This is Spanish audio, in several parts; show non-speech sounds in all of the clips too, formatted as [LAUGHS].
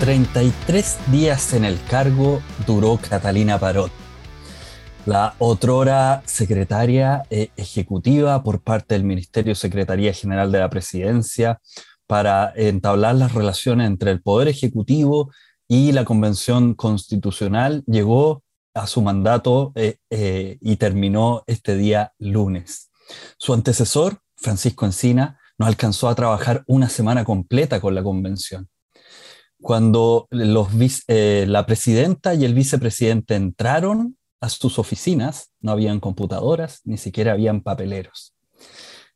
33 días en el cargo duró Catalina Parot, la otrora secretaria eh, ejecutiva por parte del Ministerio Secretaría General de la Presidencia para entablar las relaciones entre el Poder Ejecutivo y la Convención Constitucional, llegó a su mandato eh, eh, y terminó este día lunes. Su antecesor, Francisco Encina, no alcanzó a trabajar una semana completa con la convención cuando eh, la presidenta y el vicepresidente entraron a sus oficinas, no habían computadoras, ni siquiera habían papeleros.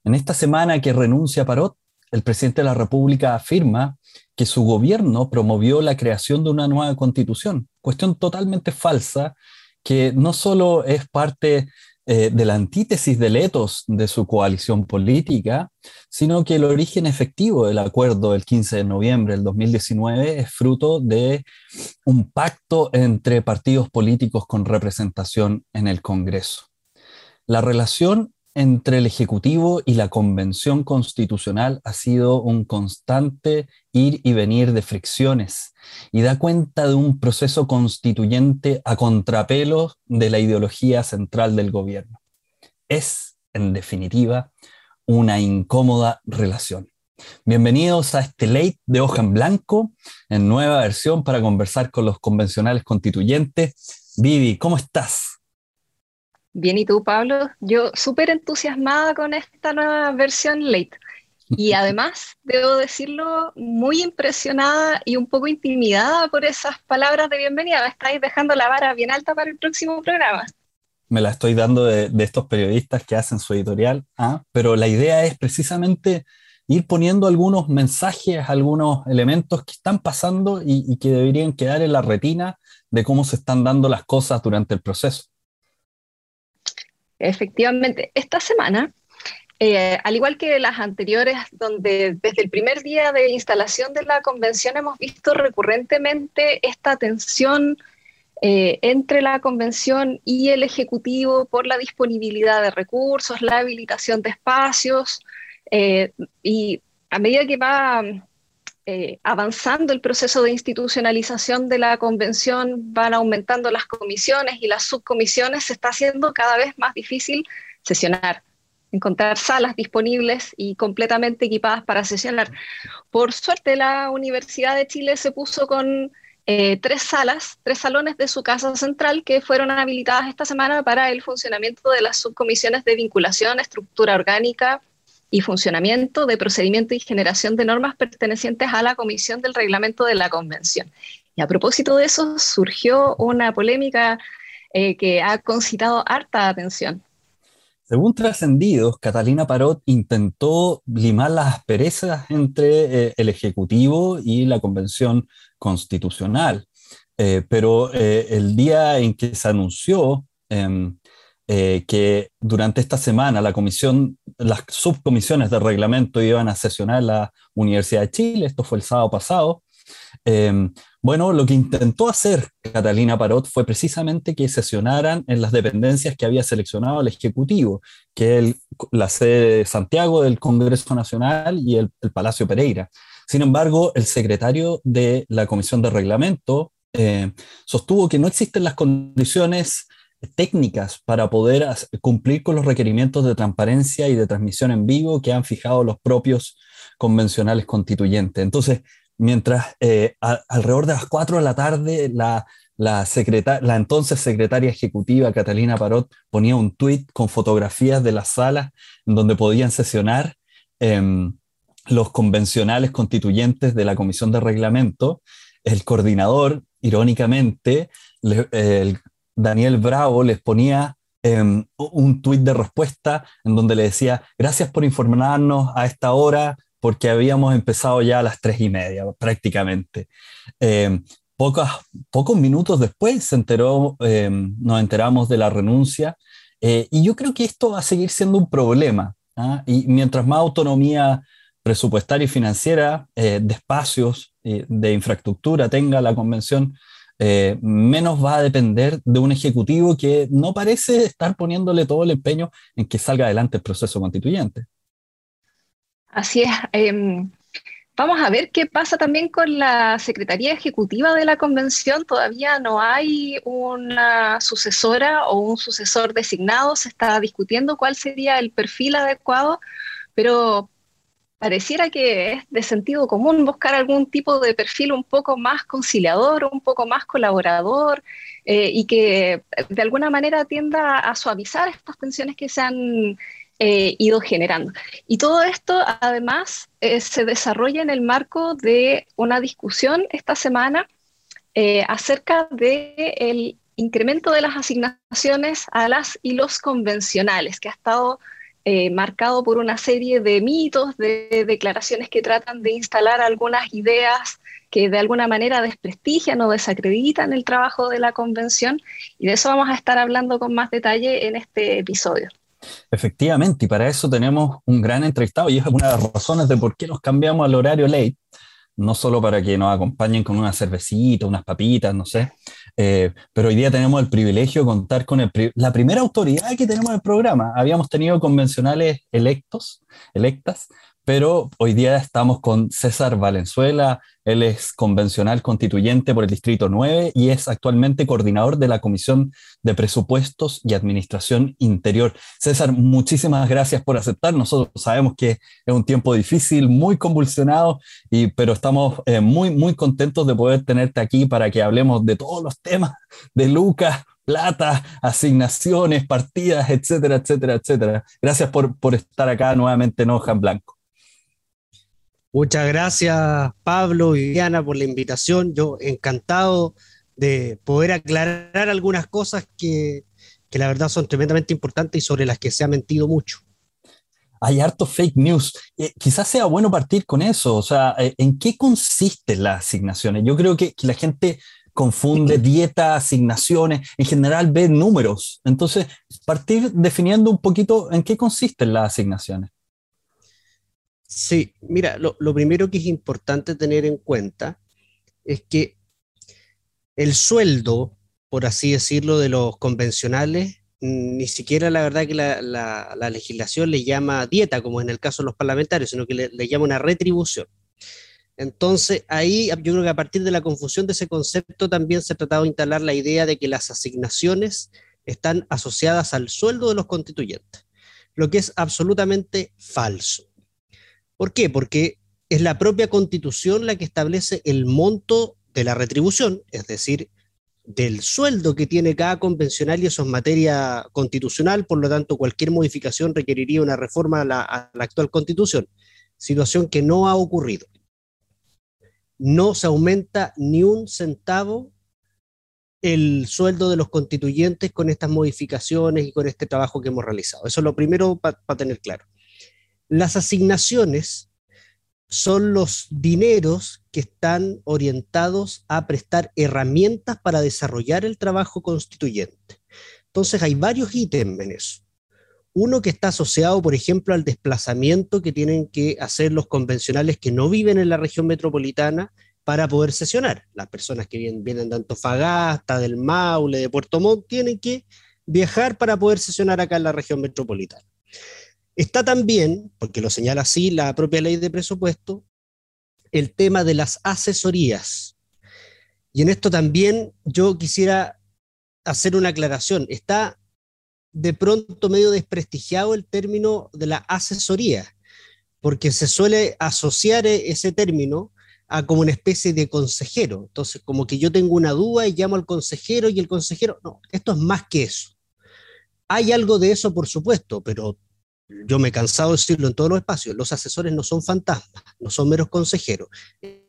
En esta semana que renuncia Parot, el presidente de la República afirma que su gobierno promovió la creación de una nueva constitución, cuestión totalmente falsa, que no solo es parte eh, de la antítesis del etos de su coalición política, sino que el origen efectivo del acuerdo del 15 de noviembre del 2019 es fruto de un pacto entre partidos políticos con representación en el Congreso. La relación entre el Ejecutivo y la Convención Constitucional ha sido un constante ir y venir de fricciones y da cuenta de un proceso constituyente a contrapelo de la ideología central del gobierno. Es, en definitiva, una incómoda relación. Bienvenidos a este late de hoja en blanco, en nueva versión para conversar con los convencionales constituyentes. Vivi, ¿cómo estás? Bien, ¿y tú, Pablo? Yo súper entusiasmada con esta nueva versión late. Y [LAUGHS] además, debo decirlo, muy impresionada y un poco intimidada por esas palabras de bienvenida. Me estáis dejando la vara bien alta para el próximo programa. Me la estoy dando de, estos periodistas que hacen su editorial, ¿ah? pero la idea es precisamente ir poniendo algunos mensajes, algunos elementos que están pasando y que deberían quedar en la retina de cómo se están dando las cosas durante el proceso. Efectivamente, esta semana, eh, al igual que las anteriores, donde desde el primer día de instalación de la convención hemos visto recurrentemente esta tensión eh, entre la convención y el Ejecutivo por la disponibilidad de recursos, la habilitación de espacios, eh, y a medida que va eh, avanzando el proceso de institucionalización de la convención, van aumentando las comisiones y las subcomisiones, se está haciendo cada vez más difícil sesionar, encontrar salas disponibles y completamente equipadas para sesionar. Por suerte, la Universidad de Chile se puso con eh, tres salas, tres salones de su casa central que fueron habilitadas esta semana para el funcionamiento de las subcomisiones de vinculación, estructura orgánica, y funcionamiento de procedimiento y generación de normas pertenecientes a la Comisión del Reglamento de la Convención. Y a propósito de eso, surgió una polémica eh, que ha concitado harta atención. Según trascendidos, Catalina Parot intentó limar las asperezas entre eh, el Ejecutivo y la Convención Constitucional, eh, pero el día en que se anunció em, eh, que durante esta semana la comisión, las subcomisiones de reglamento iban a sesionar la Universidad de Chile, esto fue el sábado pasado. Em, bueno, lo que intentó hacer Catalina Parot fue precisamente que sesionaran en las dependencias que había seleccionado el Ejecutivo, que es la sede de Santiago del Congreso Nacional y el, Palacio Pereira. Sin embargo, el secretario de la Comisión de Reglamento eh, sostuvo que no existen las condiciones técnicas para poder cumplir con los requerimientos de transparencia y de transmisión en vivo que han fijado los propios convencionales constituyentes. Entonces, mientras eh, alrededor de las 4 de la tarde la, la, la entonces secretaria ejecutiva Catalina Parot ponía un tuit con fotografías de las salas donde podían sesionar em, los convencionales constituyentes de la Comisión de Reglamento, el coordinador, irónicamente, el, Daniel Bravo les ponía em, un tuit de respuesta en donde le decía, gracias por informarnos a esta hora, porque habíamos empezado ya a las tres y media prácticamente. Em, pocos, pocos minutos después se enteró, em, nos enteramos de la renuncia, eh, y yo creo que esto va a seguir siendo un problema. ¿ah? Y mientras más autonomía presupuestaria y financiera, eh, de espacios, eh, de infraestructura tenga la convención, eh, menos va a depender de un ejecutivo que no parece estar poniéndole todo el empeño en que salga adelante el proceso constituyente. Así es. Em, Vamos a ver qué pasa también con la Secretaría Ejecutiva de la Convención. Todavía no hay una sucesora o un sucesor designado. Se está discutiendo cuál sería el perfil adecuado, pero pareciera que es de sentido común buscar algún tipo de perfil un poco más conciliador, un poco más colaborador eh, y que de alguna manera tienda a suavizar estas tensiones que se han eh, ido generando. Y todo esto, además, eh, se desarrolla en el marco de una discusión esta semana acerca del incremento de las asignaciones a las y los convencionales, que ha estado marcado por una serie de mitos, de declaraciones que tratan de instalar algunas ideas que de alguna manera desprestigian o desacreditan el trabajo de la convención. Y de eso vamos a estar hablando con más detalle en este episodio. Efectivamente, y para eso tenemos un gran entrevistado y es una de las razones de por qué nos cambiamos al horario late, no solo para que nos acompañen con una cervecita, unas papitas, no sé, eh, pero hoy día tenemos el privilegio de contar con la primera autoridad que tenemos en el programa. Habíamos tenido convencionales electos, electas, pero hoy día estamos con César Valenzuela, él es convencional constituyente por el Distrito 9 y es actualmente coordinador de la Comisión de Presupuestos y Administración Interior. César, muchísimas gracias por aceptar. Nosotros sabemos que es un tiempo difícil, muy convulsionado, y, pero estamos eh, muy, muy contentos de poder tenerte aquí para que hablemos de todos los temas [LAUGHS] de Lucas, plata, asignaciones, partidas, etcétera, etcétera, etcétera. Gracias por, por estar acá nuevamente en Hoja en Blanco. Muchas gracias, Pablo y Diana, por la invitación. Yo encantado de poder aclarar algunas cosas que, la verdad son tremendamente importantes y sobre las que se ha mentido mucho. Hay harto fake news. Eh, quizás sea bueno partir con eso. O sea, eh, ¿en qué consisten las asignaciones? Yo creo que, la gente confunde [LAUGHS] dieta, asignaciones, en general ve números. Entonces, partir definiendo un poquito en qué consisten las asignaciones. Sí, mira, lo, primero que es importante tener en cuenta es que el sueldo, por así decirlo, de los convencionales, ni siquiera la verdad que la, legislación le llama dieta, como en el caso de los parlamentarios, sino que le, llama una retribución. Entonces, ahí yo creo que a partir de la confusión de ese concepto también se ha tratado de instalar la idea de que las asignaciones están asociadas al sueldo de los constituyentes, lo que es absolutamente falso. ¿Por qué? Porque es la propia constitución la que establece el monto de la retribución, es decir, del sueldo que tiene cada convencional y eso es materia constitucional, por lo tanto cualquier modificación requeriría una reforma a la, actual constitución, situación que no ha ocurrido. No se aumenta ni un centavo el sueldo de los constituyentes con estas modificaciones y con este trabajo que hemos realizado. Eso es lo primero para tener claro. Las asignaciones son los dineros que están orientados a prestar herramientas para desarrollar el trabajo constituyente. Entonces hay varios ítems en eso. Uno que está asociado, por ejemplo, al desplazamiento que tienen que hacer los convencionales que no viven en la región metropolitana para poder sesionar. Las personas que vienen, de Antofagasta, del Maule, de Puerto Montt, tienen que viajar para poder sesionar acá en la región metropolitana. Está también, porque lo señala así la propia ley de presupuesto, el tema de las asesorías. Y en esto también yo quisiera hacer una aclaración. Está de pronto medio desprestigiado el término de la asesoría, porque se suele asociar ese término a como una especie de consejero. Entonces, como que yo tengo una duda y llamo al consejero y el consejero, no, esto es más que eso. Hay algo de eso, por supuesto, pero yo me he cansado de decirlo en todos los espacios, los asesores no son fantasmas, no son meros consejeros,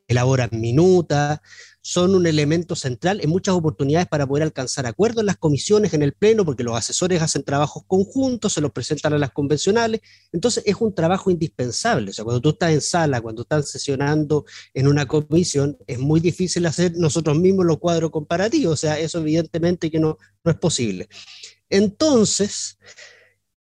elaboran minutas, son un elemento central en muchas oportunidades para poder alcanzar acuerdos en las comisiones, en el pleno, porque los asesores hacen trabajos conjuntos, se los presentan a las convencionales, entonces es un trabajo indispensable, o sea, cuando tú estás en sala, cuando estás sesionando en una comisión, es muy difícil hacer nosotros mismos los cuadros comparativos, o sea, eso evidentemente que no, no es posible. Entonces,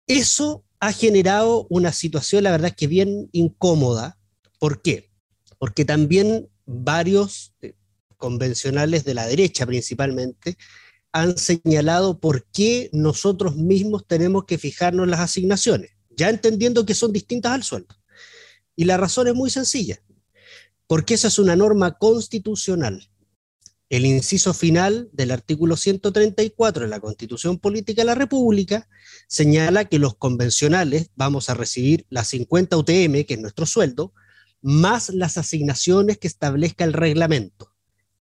eso ha generado una situación, la verdad, que bien incómoda. ¿Por qué? Porque también varios eh, convencionales de la derecha principalmente han señalado por qué nosotros mismos tenemos que fijarnos las asignaciones, ya entendiendo que son distintas al sueldo. Y la razón es muy sencilla. porque esa es una norma constitucional. El inciso final del artículo 134 de la Constitución Política de la República señala que los convencionales vamos a recibir las 50 UTM, que es nuestro sueldo, más las asignaciones que establezca el reglamento.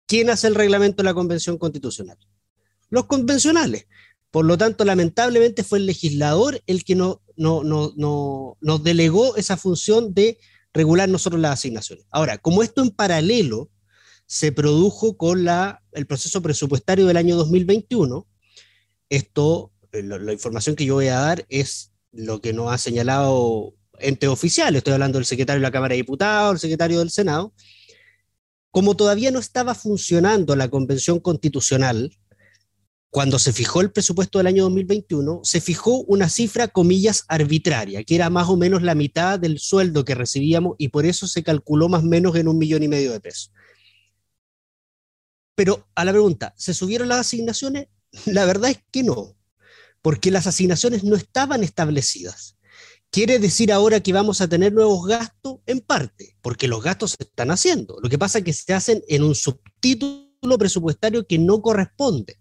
¿Quién hace el reglamento de la Convención Constitucional? Los convencionales. Por lo tanto, lamentablemente fue el legislador el que no, no, no, nos delegó esa función de regular nosotros las asignaciones. Ahora, como esto en paralelo se produjo con la, el proceso presupuestario del año 2021. Esto, eh, la, información que yo voy a dar es lo que nos ha señalado ente oficial, estoy hablando del secretario de la Cámara de Diputados, el secretario del Senado. Como todavía no estaba funcionando la convención constitucional, cuando se fijó el presupuesto del año 2021, se fijó una cifra, comillas, arbitraria, que era más o menos la mitad del sueldo que recibíamos y por eso se calculó más o menos en un millón y medio de pesos. Pero a la pregunta, ¿se subieron las asignaciones? La verdad es que no, porque las asignaciones no estaban establecidas. ¿Quiere decir ahora que vamos a tener nuevos gastos? En parte, porque los gastos se están haciendo. Lo que pasa es que se hacen en un subtítulo presupuestario que no corresponde.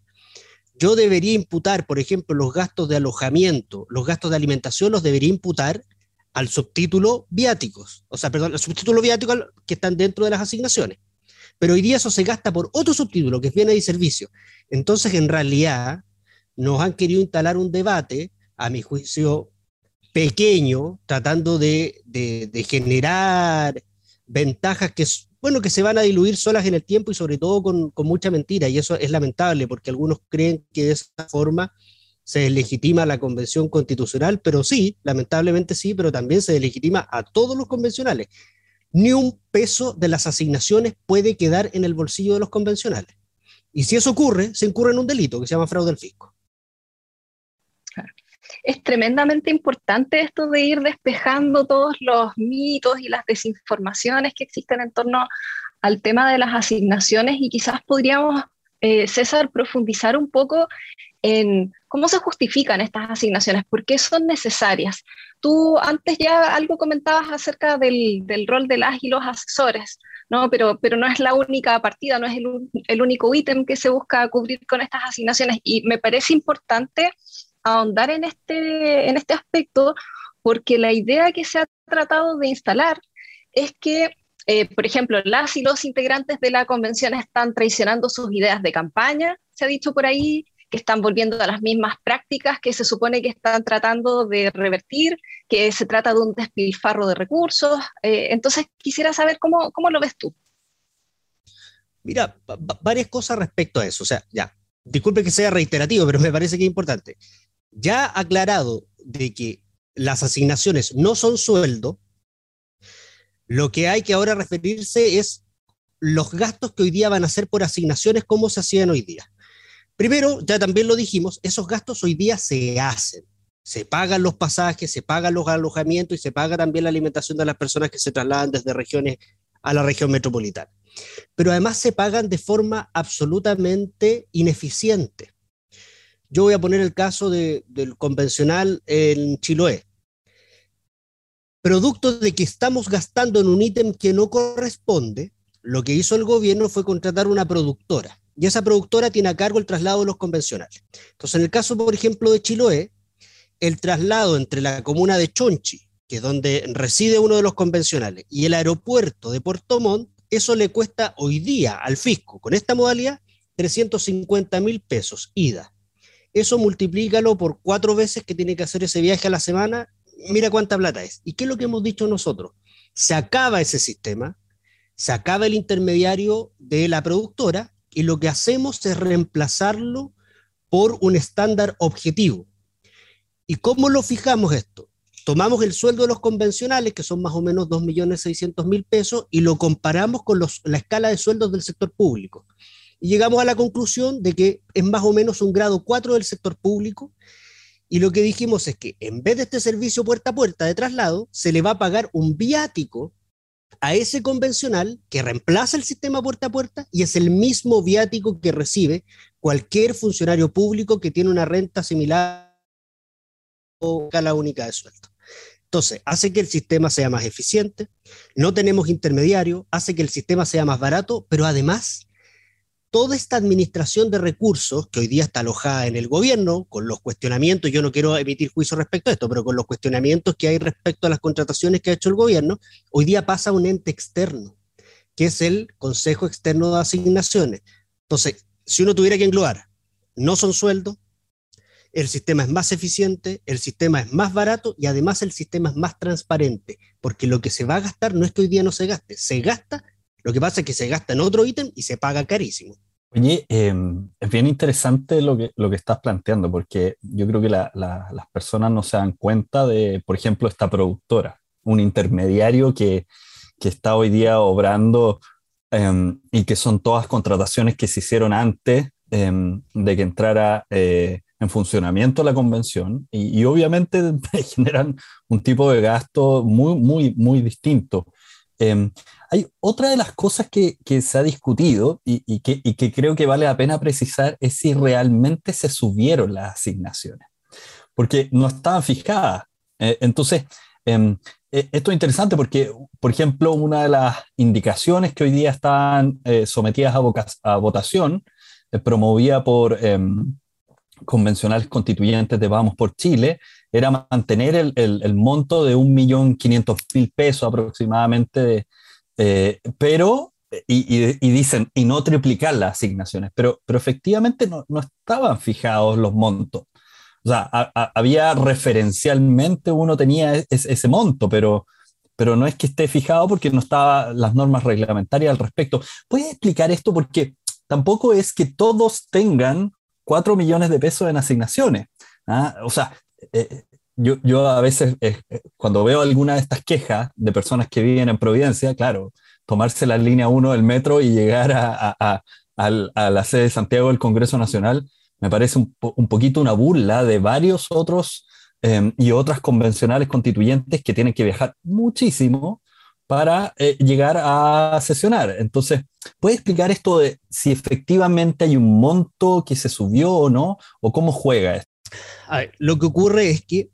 Yo debería imputar, por ejemplo, los gastos de alojamiento, los gastos de alimentación, los debería imputar al subtítulo viáticos, o sea, perdón, al subtítulo viático que están dentro de las asignaciones pero hoy día eso se gasta por otro subtítulo, que es bienes y servicios. Entonces, en realidad, nos han querido instalar un debate, a mi juicio, pequeño, tratando de, generar ventajas que, bueno, que se van a diluir solas en el tiempo y sobre todo con, con mucha mentira. Y eso es lamentable porque algunos creen que de esa forma se deslegitima la convención constitucional, pero sí, lamentablemente sí, pero también se deslegitima a todos los convencionales ni un peso de las asignaciones puede quedar en el bolsillo de los convencionales. Y si eso ocurre, se incurre en un delito que se llama fraude al fisco. Es tremendamente importante esto de ir despejando todos los mitos y las desinformaciones que existen en torno al tema de las asignaciones y quizás podríamos, eh, César, profundizar un poco en cómo se justifican estas asignaciones, por qué son necesarias. Tú antes ya algo comentabas acerca del, rol de las y los asesores, ¿no? Pero, pero no es la única partida, no es el, único ítem que se busca cubrir con estas asignaciones. Y me parece importante ahondar en este, en este aspecto porque la idea que se ha tratado de instalar es que eh, por ejemplo, las y los integrantes de la convención están traicionando sus ideas de campaña, se ha dicho por ahí, que están volviendo a las mismas prácticas que se supone que están tratando de revertir, que se trata de un despilfarro de recursos. Eh, entonces, quisiera saber cómo, cómo lo ves tú. Mira, varias cosas respecto a eso. O sea, ya, disculpe que sea reiterativo, pero me parece que es importante. Ya aclarado de que las asignaciones no son sueldo, lo que hay que ahora referirse es los gastos que hoy día van a ser por asignaciones como se hacían hoy día. Primero, ya también lo dijimos, esos gastos hoy día se hacen. Se pagan los pasajes, se pagan los alojamientos y se paga también la alimentación de las personas que se trasladan desde regiones a la región metropolitana. Pero además se pagan de forma absolutamente ineficiente. Yo voy a poner el caso del convencional en Chiloé. Producto de que estamos gastando en un ítem que no corresponde, lo que hizo el gobierno fue contratar una productora y esa productora tiene a cargo el traslado de los convencionales. Entonces, en el caso, por ejemplo, de Chiloé, el traslado entre la comuna de Chonchi, que es donde reside uno de los convencionales, y el aeropuerto de Puerto Montt, eso le cuesta hoy día al fisco, con esta modalidad, 350 mil pesos ida. Eso multiplícalo por cuatro veces que tiene que hacer ese viaje a la semana, mira cuánta plata es. ¿Y qué es lo que hemos dicho nosotros? Se acaba ese sistema, se acaba el intermediario de la productora y lo que hacemos es reemplazarlo por un estándar objetivo. ¿Y cómo lo fijamos esto? Tomamos el sueldo de los convencionales, que son más o menos 2.600.000 pesos, y lo comparamos con la escala de sueldos del sector público. Y llegamos a la conclusión de que es más o menos un grado 4 del sector público, y lo que dijimos es que en vez de este servicio puerta a puerta de traslado, se le va a pagar un viático a ese convencional que reemplaza el sistema puerta a puerta y es el mismo viático que recibe cualquier funcionario público que tiene una renta similar o la única de sueldo. Entonces, hace que el sistema sea más eficiente, no tenemos intermediario, hace que el sistema sea más barato, pero además, toda esta administración de recursos que hoy día está alojada en el gobierno, con los cuestionamientos, yo no quiero emitir juicio respecto a esto, pero con los cuestionamientos que hay respecto a las contrataciones que ha hecho el gobierno, hoy día pasa a un ente externo, que es el Consejo Externo de Asignaciones. Entonces, si uno tuviera que englobar, no son sueldos, el sistema es más eficiente, el sistema es más barato y además el sistema es más transparente, porque lo que se va a gastar no es que hoy día no se gaste, se gasta, lo que pasa es que se gasta en otro ítem y se paga carísimo. Oye, em, es bien interesante lo que, lo que estás planteando, porque yo creo que las personas no se dan cuenta de, por ejemplo, esta productora, un intermediario que, que está hoy día obrando em, y que son todas contrataciones que se hicieron antes em, de que entrara eh, en funcionamiento la convención y, obviamente [LAUGHS] generan un tipo de gasto muy, muy, muy distinto. Em, hay otra de las cosas que, que se ha discutido y, y, que, y, que, creo que vale la pena precisar es si realmente se subieron las asignaciones, porque no estaban fijadas. Eh, entonces, em, e, esto es interesante porque, por ejemplo, una de las indicaciones que hoy día están eh, sometidas a, a votación, eh, promovida por em, convencionales constituyentes de Vamos por Chile era mantener el, el, monto de 1.500.000 pesos aproximadamente, eh, pero, y, y, dicen, y no triplicar las asignaciones, pero, pero efectivamente no, no estaban fijados los montos. O sea, había referencialmente uno tenía ese, ese monto, pero, pero no es que esté fijado porque no estaban las normas reglamentarias al respecto. ¿Puedes explicar esto? Porque tampoco es que todos tengan 4 millones de pesos en asignaciones. ¿ah? O sea, eh, yo, yo, a veces, eh, eh, cuando veo alguna de estas quejas de personas que viven en Providencia, claro, tomarse la línea 1 del metro y llegar a, a, a, la sede de Santiago del Congreso Nacional, me parece un, un poquito una burla de varios otros y otras convencionales constituyentes que tienen que viajar muchísimo para eh, llegar a sesionar. Entonces, ¿puede explicar esto de si efectivamente hay un monto que se subió o no? ¿O cómo juega esto? lo que ocurre es que,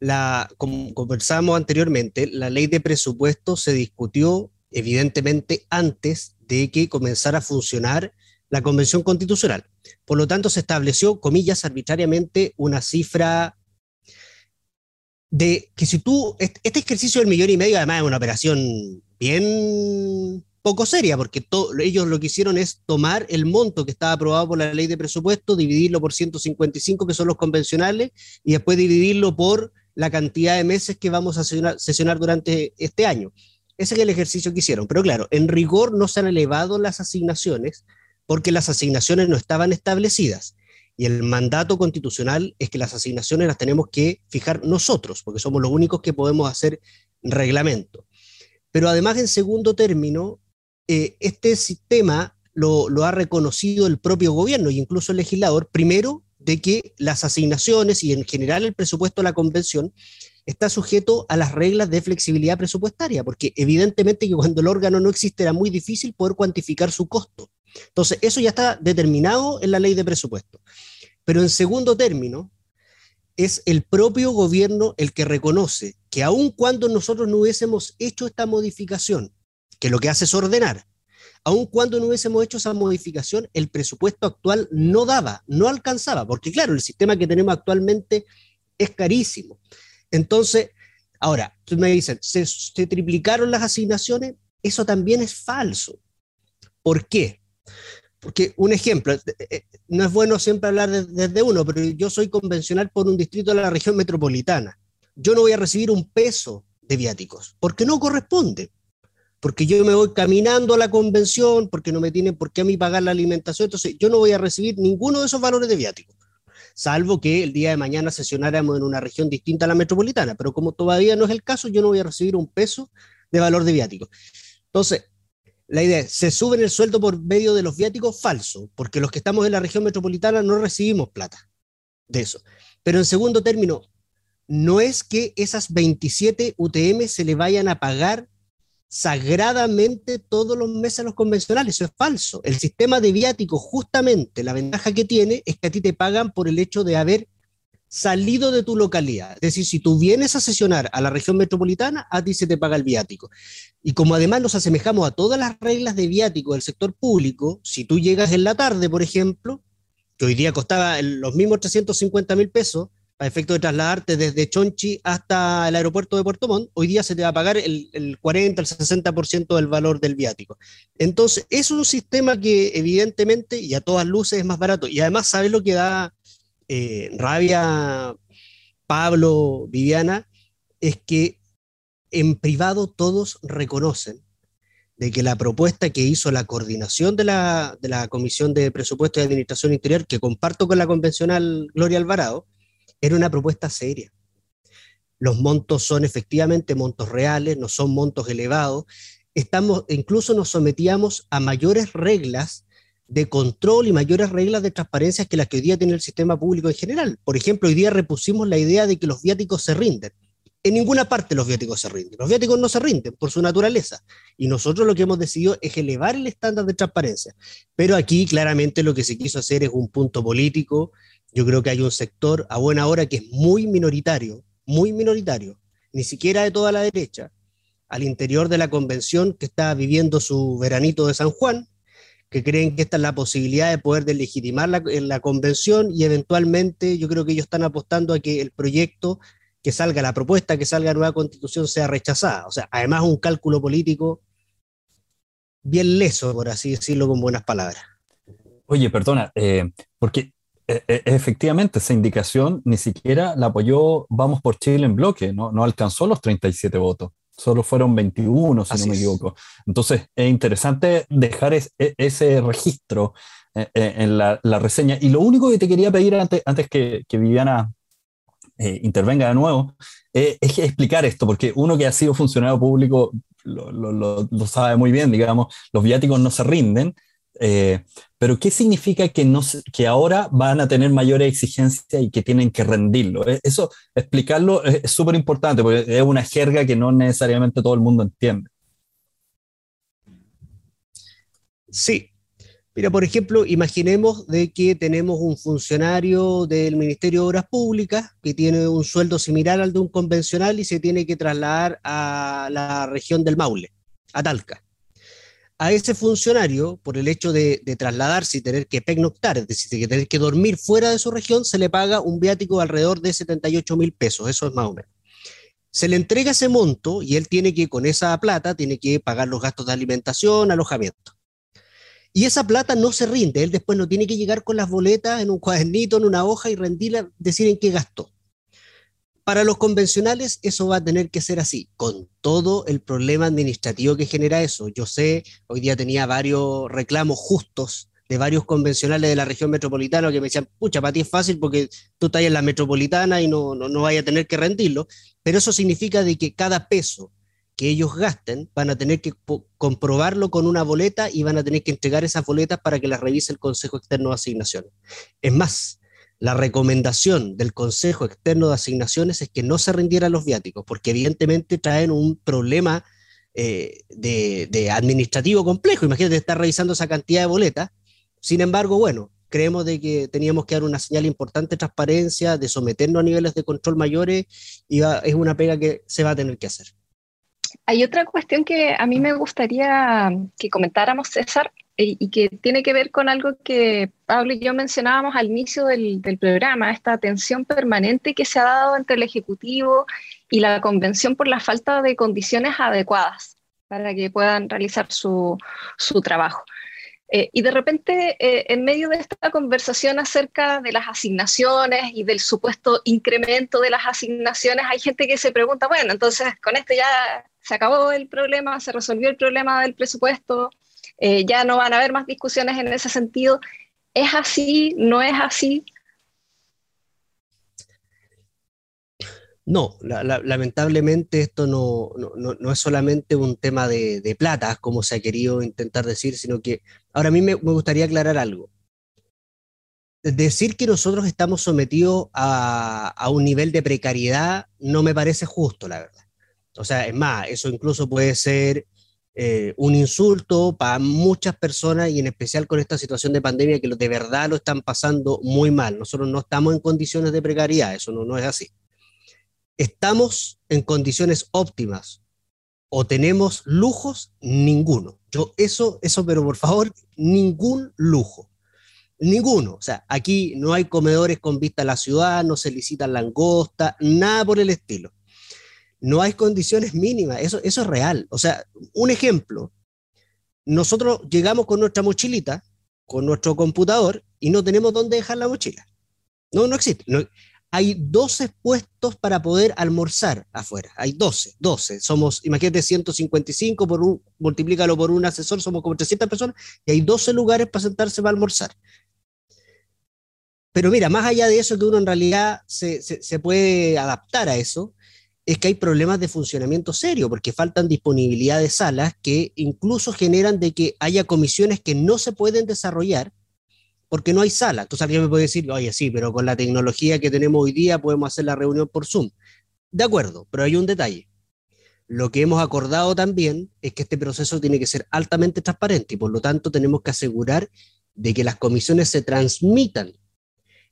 la, como conversamos anteriormente, la ley de presupuesto se discutió evidentemente antes de que comenzara a funcionar la Convención Constitucional. Por lo tanto, se estableció, comillas, arbitrariamente una cifra de que si tú, este ejercicio del millón y medio además es una operación bien poco seria, porque ellos lo que hicieron es tomar el monto que estaba aprobado por la ley de presupuesto, dividirlo por 155, que son los convencionales, y después dividirlo por la cantidad de meses que vamos a sesionar, durante este año. Ese es el ejercicio que hicieron. Pero claro, en rigor no se han elevado las asignaciones porque las asignaciones no estaban establecidas. Y el mandato constitucional es que las asignaciones las tenemos que fijar nosotros, porque somos los únicos que podemos hacer reglamento. Pero además, en segundo término, eh, este sistema lo, ha reconocido el propio gobierno e incluso el legislador, primero, de que las asignaciones y en general el presupuesto de la convención está sujeto a las reglas de flexibilidad presupuestaria, porque evidentemente que cuando el órgano no existe era muy difícil poder cuantificar su costo. Entonces, eso ya está determinado en la ley de presupuesto. Pero en segundo término, es el propio gobierno el que reconoce que aun cuando nosotros no hubiésemos hecho esta modificación, que lo que hace es ordenar, aun cuando no hubiésemos hecho esa modificación, el presupuesto actual no daba, no alcanzaba, porque claro, el sistema que tenemos actualmente es carísimo. Entonces, ahora, me dices, ¿se, triplicaron las asignaciones? Eso también es falso. ¿Por qué? Porque un ejemplo, eh, eh, no es bueno siempre hablar desde uno, pero yo soy convencional por un distrito de la región metropolitana. Yo no voy a recibir un peso de viáticos, porque no corresponde. Porque yo me voy caminando a la convención, porque no me tienen por qué a mí pagar la alimentación, entonces yo no voy a recibir ninguno de esos valores de viáticos, salvo que el día de mañana sesionáramos en una región distinta a la metropolitana, pero como todavía no es el caso, yo no voy a recibir un peso de valor de viáticos. Entonces, la idea es, se suben el sueldo por medio de los viáticos, falso, porque los que estamos en la región metropolitana no recibimos plata de eso. Pero en segundo término, no es que esas 27 UTM se le vayan a pagar sagradamente todos los meses a los convencionales, eso es falso. El sistema de viáticos, justamente, la ventaja que tiene es que a ti te pagan por el hecho de haber salido de tu localidad. Es decir, si tú vienes a sesionar a la región metropolitana, a ti se te paga el viático. Y como además nos asemejamos a todas las reglas de viático del sector público, si tú llegas en la tarde, por ejemplo, que hoy día costaba los mismos 350 mil pesos, a efecto de trasladarte desde Chonchi hasta el aeropuerto de Puerto Montt, hoy día se te va a pagar el, el 40, el 60% del valor del viático. Entonces, es un sistema que evidentemente y a todas luces es más barato. Y además, ¿sabes lo que da eh, rabia, Pablo, Viviana? Es que en privado todos reconocen de que la propuesta que hizo la coordinación de la, de la Comisión de Presupuesto y Administración Interior, que comparto con la convencional Gloria Alvarado, era una propuesta seria. Los montos son efectivamente montos reales, no son montos elevados. Estamos, incluso nos sometíamos a mayores reglas de control y mayores reglas de transparencia que las que hoy día tiene el sistema público en general. Por ejemplo, hoy día repusimos la idea de que los viáticos se rinden. En ninguna parte los viáticos se rinden. Los viáticos no se rinden por su naturaleza. Y nosotros lo que hemos decidido es elevar el estándar de transparencia. Pero aquí claramente lo que se quiso hacer es un punto político yo creo que hay un sector a buena hora que es muy minoritario, muy minoritario, ni siquiera de toda la derecha, al interior de la convención que está viviendo su veranito de San Juan, que creen que esta es la posibilidad de poder delegitimar la, la convención y eventualmente yo creo que ellos están apostando a que el proyecto que salga, la propuesta que salga nueva constitución sea rechazada. O sea, además un cálculo político bien leso, por así decirlo con buenas palabras. Oye, perdona, eh, porque e, e, efectivamente, esa indicación ni siquiera la apoyó Vamos por Chile en bloque, no, no alcanzó los 37 votos, solo fueron 21, si no me equivoco. Entonces, es interesante dejar e, ese registro eh, eh, en la, reseña. Y lo único que te quería pedir antes, antes que, Viviana eh, intervenga de nuevo, es explicar esto, porque uno que ha sido funcionario público lo, lo, sabe muy bien, digamos, los viáticos no se rinden, eh, pero ¿qué significa que, no, que ahora van a tener mayores exigencias y que tienen que rendirlo? Eh, eso, explicarlo es súper importante porque es una jerga que no necesariamente todo el mundo entiende. Sí. Mira, por ejemplo, imaginemos de que tenemos un funcionario del Ministerio de Obras Públicas que tiene un sueldo similar al de un convencional y se tiene que trasladar a la región del Maule, a Talca a ese funcionario, por el hecho de, trasladarse y tener que pernoctar, es decir, de tener que dormir fuera de su región, se le paga un viático de alrededor de 78 mil pesos, eso es más o menos. Se le entrega ese monto y él tiene que, con esa plata, tiene que pagar los gastos de alimentación, alojamiento. Y esa plata no se rinde, él después no tiene que llegar con las boletas en un cuadernito, en una hoja y rendirla, decir en qué gastó. Para los convencionales eso va a tener que ser así, con todo el problema administrativo que genera eso. Yo sé, hoy día tenía varios reclamos justos de varios convencionales de la región metropolitana que me decían, pucha, para ti es fácil porque tú estás en la metropolitana y no, no, no vaya a tener que rendirlo, pero eso significa de que cada peso que ellos gasten van a tener que comprobarlo con una boleta y van a tener que entregar esas boletas para que las revise el Consejo Externo de Asignaciones. Es más, la recomendación del Consejo Externo de Asignaciones es que no se rindieran los viáticos, porque evidentemente traen un problema eh, de, administrativo complejo. Imagínate estar revisando esa cantidad de boletas. Sin embargo, bueno, creemos de que teníamos que dar una señal importante de transparencia, de someternos a niveles de control mayores, y es una pega que se va a tener que hacer. Hay otra cuestión que a mí me gustaría que comentáramos, César, y que tiene que ver con algo que Pablo y yo mencionábamos al inicio del, programa, esta tensión permanente que se ha dado entre el Ejecutivo y la Convención por la falta de condiciones adecuadas para que puedan realizar su, trabajo. Eh, y de repente, eh, en medio de esta conversación acerca de las asignaciones y del supuesto incremento de las asignaciones, hay gente que se pregunta, bueno, entonces con esto ya se acabó el problema, se resolvió el problema del presupuesto, eh, ya no van a haber más discusiones en ese sentido. ¿Es así? ¿No es así? No, lamentablemente esto no, no, es solamente un tema de, plata, como se ha querido intentar decir, sino que ahora a mí me, gustaría aclarar algo. Decir que nosotros estamos sometidos a, a, un nivel de precariedad no me parece justo, la verdad. O sea, es más, eso incluso puede ser eh, un insulto para muchas personas y en especial con esta situación de pandemia que de verdad lo están pasando muy mal. Nosotros no estamos en condiciones de precariedad, eso no, es así. Estamos en condiciones óptimas o tenemos lujos, ninguno. Yo eso, eso, pero por favor, ningún lujo. Ninguno. O sea, aquí no hay comedores con vista a la ciudad, no se licitan langosta, nada por el estilo. No hay condiciones mínimas, eso, eso es real. O sea, un ejemplo, nosotros llegamos con nuestra mochilita, con nuestro computador, y no tenemos dónde dejar la mochila. No, no existe. hay 12 puestos para poder almorzar afuera. Hay 12, 12. Somos, imagínate, 155 por un, multiplícalo por un asesor, somos como 300 personas, y hay 12 lugares para sentarse para almorzar. Pero mira, más allá de eso, que uno en realidad se, se, puede adaptar a eso, es que hay problemas de funcionamiento serio, porque faltan disponibilidad de salas que incluso generan de que haya comisiones que no se pueden desarrollar porque no hay sala. Entonces alguien me puede decir, oye, sí, pero con la tecnología que tenemos hoy día podemos hacer la reunión por Zoom. De acuerdo, pero hay un detalle. Lo que hemos acordado también es que este proceso tiene que ser altamente transparente y por lo tanto tenemos que asegurar de que las comisiones se transmitan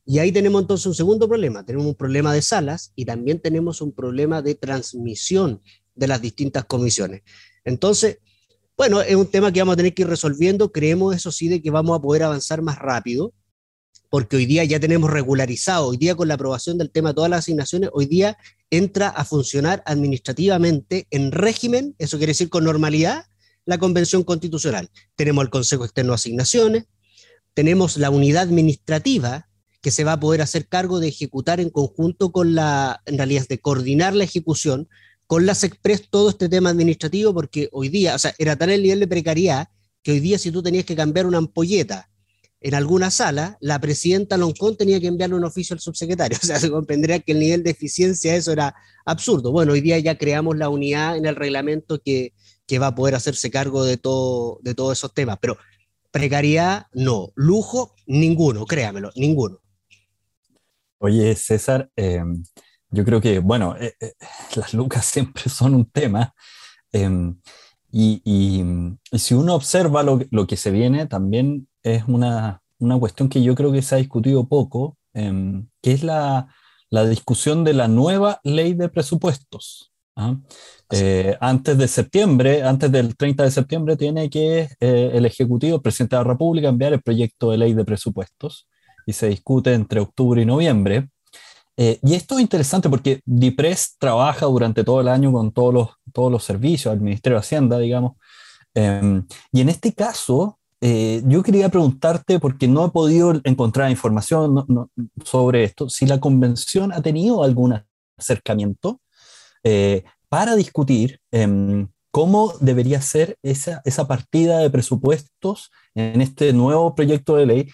y ahí tenemos entonces un segundo problema. Tenemos un problema de salas y también tenemos un problema de transmisión de las distintas comisiones. Entonces, bueno, es un tema que vamos a tener que ir resolviendo. Creemos, eso sí, de que vamos a poder avanzar más rápido, porque hoy día ya tenemos regularizado, hoy día con la aprobación del tema de todas las asignaciones, hoy día entra a funcionar administrativamente en régimen, eso quiere decir con normalidad, la Convención Constitucional. Tenemos el Consejo Externo de Asignaciones, tenemos la unidad administrativa que se va a poder hacer cargo de ejecutar en conjunto con la, en realidad, de coordinar la ejecución con las Express todo este tema administrativo, porque hoy día, o sea, era tal el nivel de precariedad que hoy día si tú tenías que cambiar una ampolleta en alguna sala, la presidenta Loncón tenía que enviarle un oficio al subsecretario. [LAUGHS] O sea, se comprendería que el nivel de eficiencia de eso era absurdo. Bueno, hoy día ya creamos la unidad en el reglamento que, que va a poder hacerse cargo de, todo, de todos esos temas. Pero precariedad, no. Lujo, ninguno, créamelo, ninguno. Oye, César, em, yo creo que, bueno, eh, eh, [LAUGHS] las lucas siempre son un tema. Em, y, si uno observa lo, lo, que se viene, también es una, una, cuestión que yo creo que se ha discutido poco, em, que es la, la, discusión de la nueva ley de presupuestos. ¿ah? Eh, antes de septiembre, antes del 30 de septiembre, tiene que el Ejecutivo, el presidente de la República, enviar el proyecto de ley de presupuestos y se discute entre octubre y noviembre. Eh, y esto es interesante porque DIPRES trabaja durante todo el año con todos los, todos los servicios, al Ministerio de Hacienda, digamos. Em, y en este caso, eh, yo quería preguntarte, porque no he podido encontrar información sobre esto, si la convención ha tenido algún acercamiento eh, para discutir em, cómo debería ser esa, esa partida de presupuestos en este nuevo proyecto de ley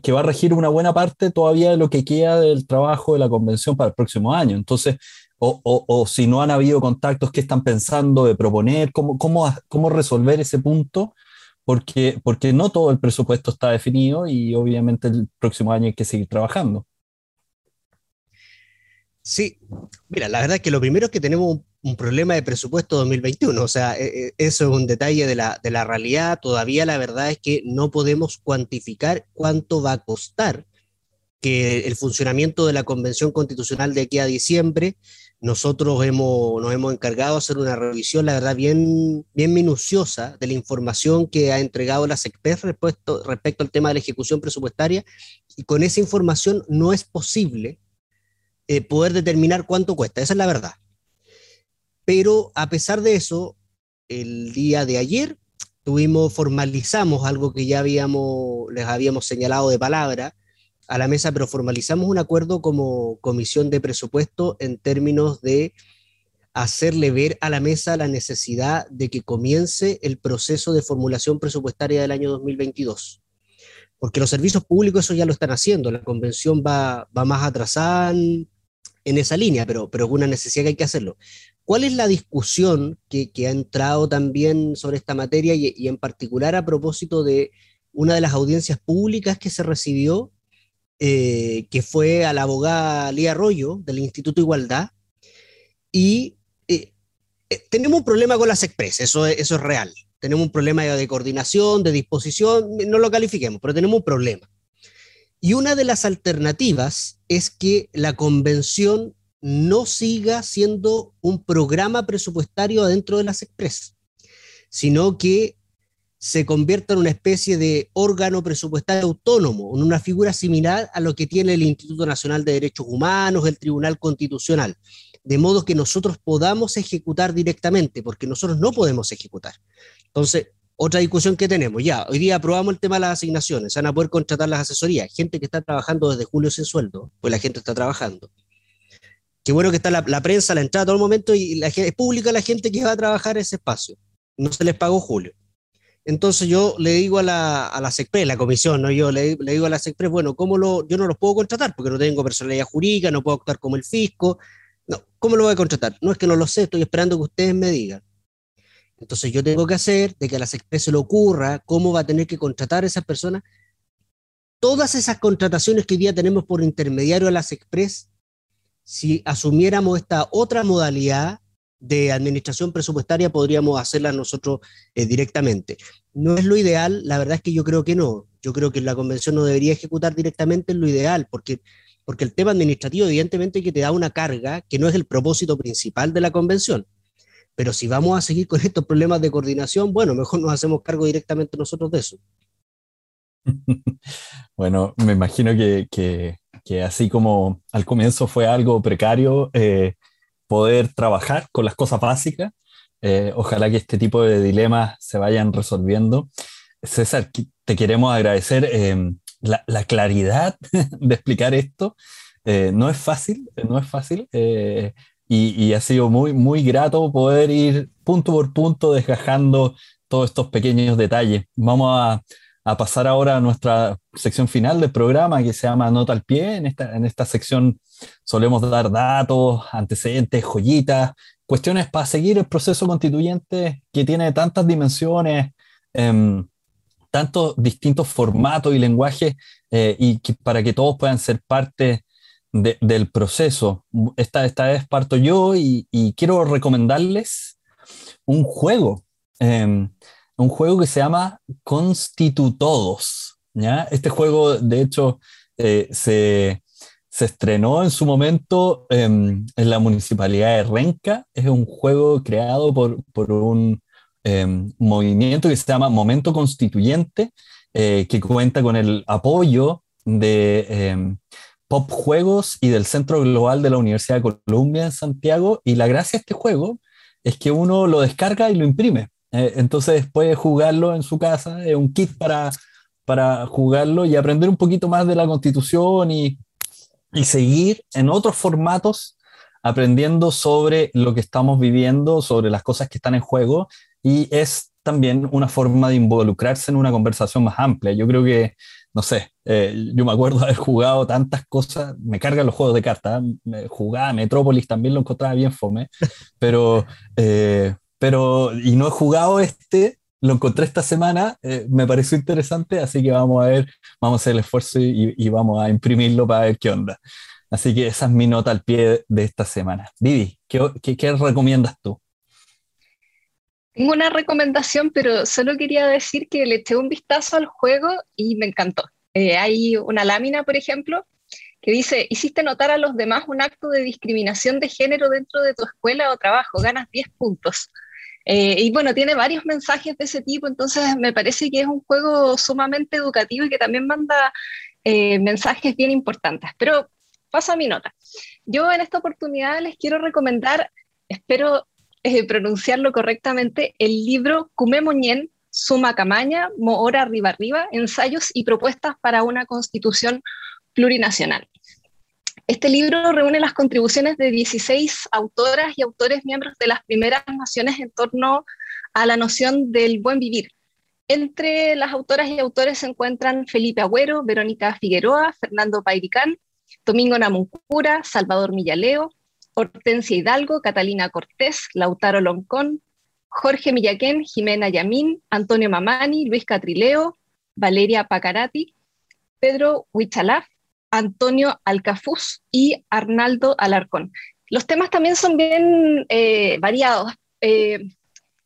que, va a regir una buena parte todavía de lo que queda del trabajo de la convención para el próximo año. Entonces, o, o, si no han habido contactos, ¿qué están pensando de proponer? ¿Cómo, cómo, cómo resolver ese punto? Porque, porque no todo el presupuesto está definido y obviamente el próximo año hay que seguir trabajando. Sí, mira, la verdad es que lo primero es que tenemos un problema de presupuesto 2021. O sea, e, e, eso es un detalle de la, de la realidad. Todavía la verdad es que no podemos cuantificar cuánto va a costar que el funcionamiento de la Convención Constitucional de aquí a diciembre. Nosotros hemos, nos hemos encargado de hacer una revisión, la verdad, bien, bien minuciosa de la información que ha entregado la SECPES respecto, respecto al tema de la ejecución presupuestaria. Y con esa información no es posible eh, poder determinar cuánto cuesta. Esa es la verdad. Pero a pesar de eso, el día de ayer formalizamos algo que ya habíamos, les habíamos señalado de palabra a la mesa, pero formalizamos un acuerdo como comisión de presupuesto en términos de hacerle ver a la mesa la necesidad de que comience el proceso de formulación presupuestaria del año 2022. Porque los servicios públicos eso ya lo están haciendo, la convención va, va más atrasada en, esa línea, pero, pero es una necesidad que hay que hacerlo. ¿Cuál es la discusión que, ha entrado también sobre esta materia y, en particular a propósito de una de las audiencias públicas que se recibió, eh, que fue a la abogada Lía Arroyo del Instituto Igualdad? Y eh, eh, tenemos un problema con las expresas, eso, eso es real. tenemos un problema de coordinación, de disposición, no lo califiquemos, pero tenemos un problema. Y una de las alternativas es que la convención no siga siendo un programa presupuestario dentro de las Express, sino que se convierta en una especie de órgano presupuestario autónomo, en una figura similar a lo que tiene el Instituto Nacional de Derechos Humanos, el Tribunal Constitucional, de modo que nosotros podamos ejecutar directamente, porque nosotros no podemos ejecutar. Entonces, otra discusión que tenemos, ya, hoy día aprobamos el tema de las asignaciones, van a poder contratar las asesorías, gente que está trabajando desde julio sin sueldo, pues la gente está trabajando. Qué bueno que está la, prensa, la entrada todo el momento y la, es pública la gente que va a trabajar ese espacio. No se les pagó julio. Entonces yo le digo a la, a la la comisión, ¿no? yo le, digo a la SECPRES, bueno, ¿cómo lo, yo no los puedo contratar porque no tengo personalidad jurídica, no puedo actuar como el fisco. No, ¿cómo lo voy a contratar? No es que no lo sé, estoy esperando que ustedes me digan. Entonces yo tengo que hacer de que a la SECPRES se le ocurra cómo va a tener que contratar a esas personas. Todas esas contrataciones que hoy día tenemos por intermediario a la SECPRES, si asumiéramos esta otra modalidad, de administración presupuestaria podríamos hacerla nosotros eh, directamente. No es lo ideal, la verdad es que yo creo que no. Yo creo que la convención no debería ejecutar directamente en lo ideal, porque, porque el tema administrativo evidentemente que te da una carga que no es el propósito principal de la convención. Pero si vamos a seguir con estos problemas de coordinación, bueno, mejor nos hacemos cargo directamente nosotros de eso. [LAUGHS] bueno, me imagino que, que, así como al comienzo fue algo precario, eh, poder trabajar con las cosas básicas. Eh, ojalá que este tipo de dilemas se vayan resolviendo. César, te queremos agradecer em, la, claridad [LAUGHS] de explicar esto. Eh, no es fácil, no es fácil. Eh, y, ha sido muy, muy grato poder ir punto por punto desgajando todos estos pequeños detalles. Vamos a, a pasar ahora a nuestra sección final del programa que se llama Nota al Pie. En esta, en esta sección solemos dar datos, antecedentes, joyitas, cuestiones para seguir el proceso constituyente que tiene tantas dimensiones, em, tantos distintos formatos y lenguajes, eh, y para que todos puedan ser parte del proceso. Esta, esta vez parto yo y, quiero recomendarles un juego. Em, un juego que se llama Constitutodos. ¿ya? Este juego, de hecho, eh, se, se, estrenó en su momento em, en la municipalidad de Renca. Es un juego creado por, por un em, movimiento que se llama Momento Constituyente, eh, que cuenta con el apoyo de em, Pop Juegos y del Centro Global de la Universidad de Columbia en Santiago. Y la gracia de este juego es que uno lo descarga y lo imprime. Eh, entonces puede jugarlo en su casa, es un kit para, para jugarlo y aprender un poquito más de la constitución y, y seguir en otros formatos aprendiendo sobre lo que estamos viviendo, sobre las cosas que están en juego. Y es también una forma de involucrarse en una conversación más amplia. Yo creo que, no sé, eh, yo me acuerdo haber jugado tantas cosas, me cargan los juegos de cartas, jugaba Metrópolis, también lo encontraba bien fome, pero eh, pero y no he jugado este, lo encontré esta semana, eh, me pareció interesante, así que vamos a ver, vamos a hacer el esfuerzo y, vamos a imprimirlo para ver qué onda. Así que esa es mi nota al pie de esta semana. Vivi, ¿qué, recomiendas tú? Tengo una recomendación, pero solo quería decir que le eché un vistazo al juego y me encantó. Eh, hay una lámina, por ejemplo, que dice, hiciste notar a los demás un acto de discriminación de género dentro de tu escuela o trabajo, ganas 10 puntos. Eh, y bueno, tiene varios mensajes de ese tipo, entonces me parece que es un juego sumamente educativo y que también manda eh, mensajes bien importantes. Pero paso a mi nota. Yo en esta oportunidad les quiero recomendar, espero eh, pronunciarlo correctamente, el libro Cume Moñén, Suma Camaña, Mohora Arriba Arriba, Ensayos y Propuestas para una Constitución Plurinacional. Este libro reúne las contribuciones de 16 autoras y autores miembros de las primeras naciones en torno a la noción del buen vivir. Entre las autoras y autores se encuentran Felipe Agüero, Verónica Figueroa, Fernando Pairicán, Domingo Namuncura, Salvador Millaleo, Hortensia Hidalgo, Catalina Cortés, Lautaro Loncón, Jorge Millaquén, Jimena Yamín, Antonio Mamani, Luis Catrileo, Valeria Pacarati, Pedro Huichalaf, Antonio Alcafuz y Arnaldo Alarcón. Los temas también son bien eh, variados. Eh,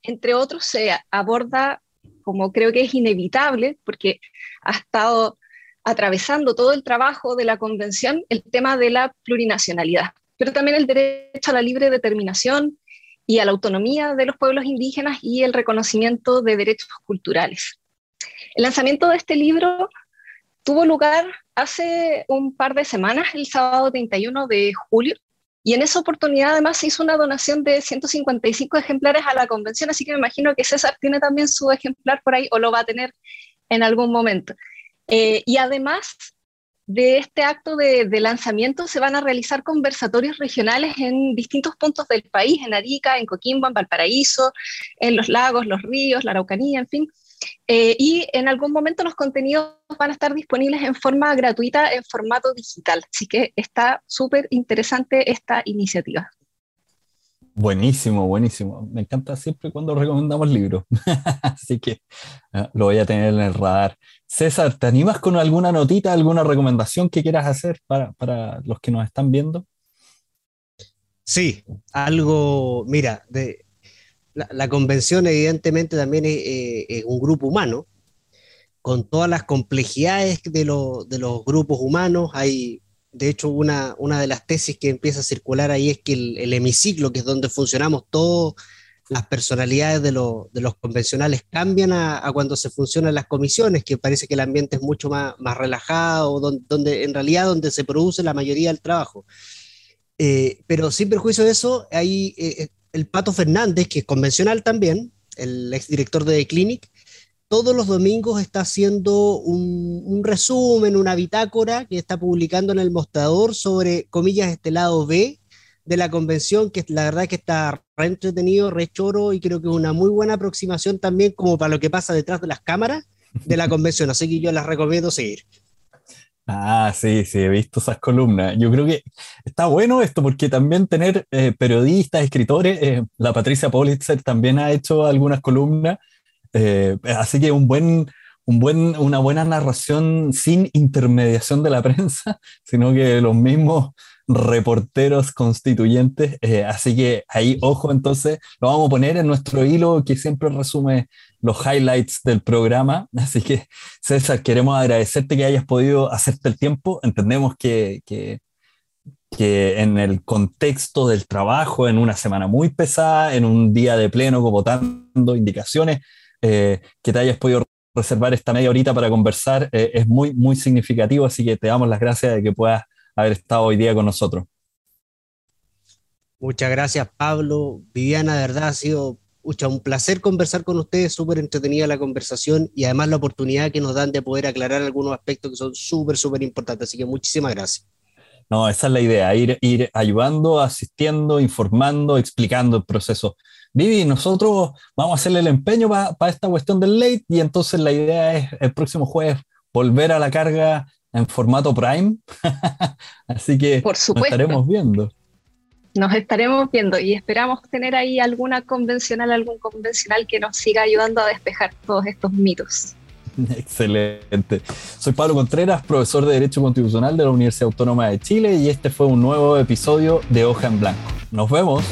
entre otros, se aborda, como creo que es inevitable, porque ha estado atravesando todo el trabajo de la convención, el tema de la plurinacionalidad, pero también el derecho a la libre determinación y a la autonomía de los pueblos indígenas y el reconocimiento de derechos culturales. El lanzamiento de este libro tuvo lugar hace un par de semanas, el sábado 31 de julio, y en esa oportunidad además se hizo una donación de 155 ejemplares a la convención, así que me imagino que César tiene también su ejemplar por ahí o lo va a tener en algún momento. Eh, y además de este acto de, lanzamiento se van a realizar conversatorios regionales en distintos puntos del país, en Arica, en Coquimbo, en Valparaíso, en los lagos, los ríos, la Araucanía, en fin. Eh, y en algún momento los contenidos van a estar disponibles en forma gratuita, en formato digital. Así que está súper interesante esta iniciativa. Buenísimo, buenísimo. Me encanta siempre cuando recomendamos libros. [LAUGHS] Así que ah, lo voy a tener en el radar. César, ¿te animas con alguna notita, alguna recomendación que quieras hacer para, los que nos están viendo? Sí, algo, mira, de, la, convención evidentemente también es, es, un grupo humano, con todas las complejidades de, de los grupos humanos. Hay de hecho, una, una de las tesis que empieza a circular ahí es que el, hemiciclo, que es donde funcionamos todos, las personalidades de, de los convencionales cambian a, cuando se funcionan las comisiones, que parece que el ambiente es mucho más, más relajado, donde, en realidad donde se produce la mayoría del trabajo. Eh, pero sin perjuicio de eso, hay eh, eh, el Pato Fernández, que es convencional también, el exdirector de The Clinic, todos los domingos está haciendo un, resumen, una bitácora que está publicando en el mostrador sobre, comillas, este lado B de la convención, que la verdad que está re entretenido, re choro y creo que es una muy buena aproximación también como para lo que pasa detrás de las cámaras de la convención, así que yo las recomiendo seguir. Ah, sí, sí, he visto esas columnas. Yo creo que está bueno esto porque también tener eh, periodistas, escritores, eh, la Patricia Politzer también ha hecho algunas columnas eh, así que un buen, un buen, una buena narración sin intermediación de la [LAUGHS] prensa, sino que los mismos reporteros constituyentes. Eh, así que ahí, ojo, entonces lo vamos a poner en nuestro hilo que siempre resume los highlights del programa. Así que, César, queremos agradecerte que hayas podido hacerte el tiempo. Entendemos que, que, en el contexto del trabajo, en una semana muy pesada, en un día de pleno, como votando indicaciones, eh, que te hayas podido reservar esta media horita para conversar eh, es muy, muy significativo, así que te damos las gracias de que puedas haber estado hoy día con nosotros. Muchas gracias, Pablo. Viviana, de verdad ha sido un placer conversar con ustedes, súper entretenida la conversación y además la oportunidad que nos dan de poder aclarar algunos aspectos que son súper, súper importantes. Así que muchísimas gracias. No, esa es la idea, ir, ir ayudando, asistiendo, informando, explicando el proceso. Vivi, nosotros vamos a hacerle el empeño para esta cuestión del late y entonces la idea es el próximo jueves volver a la carga en formato Prime. [LAUGHS] Así que Por nos estaremos viendo. Nos estaremos viendo y esperamos tener ahí alguna convencional, algún convencional que nos siga ayudando a despejar todos estos mitos. [LAUGHS] Excelente. Soy Pablo Contreras, profesor de Derecho Constitucional de la Universidad Autónoma de Chile y este fue un nuevo episodio de Hoja en Blanco. Nos vemos.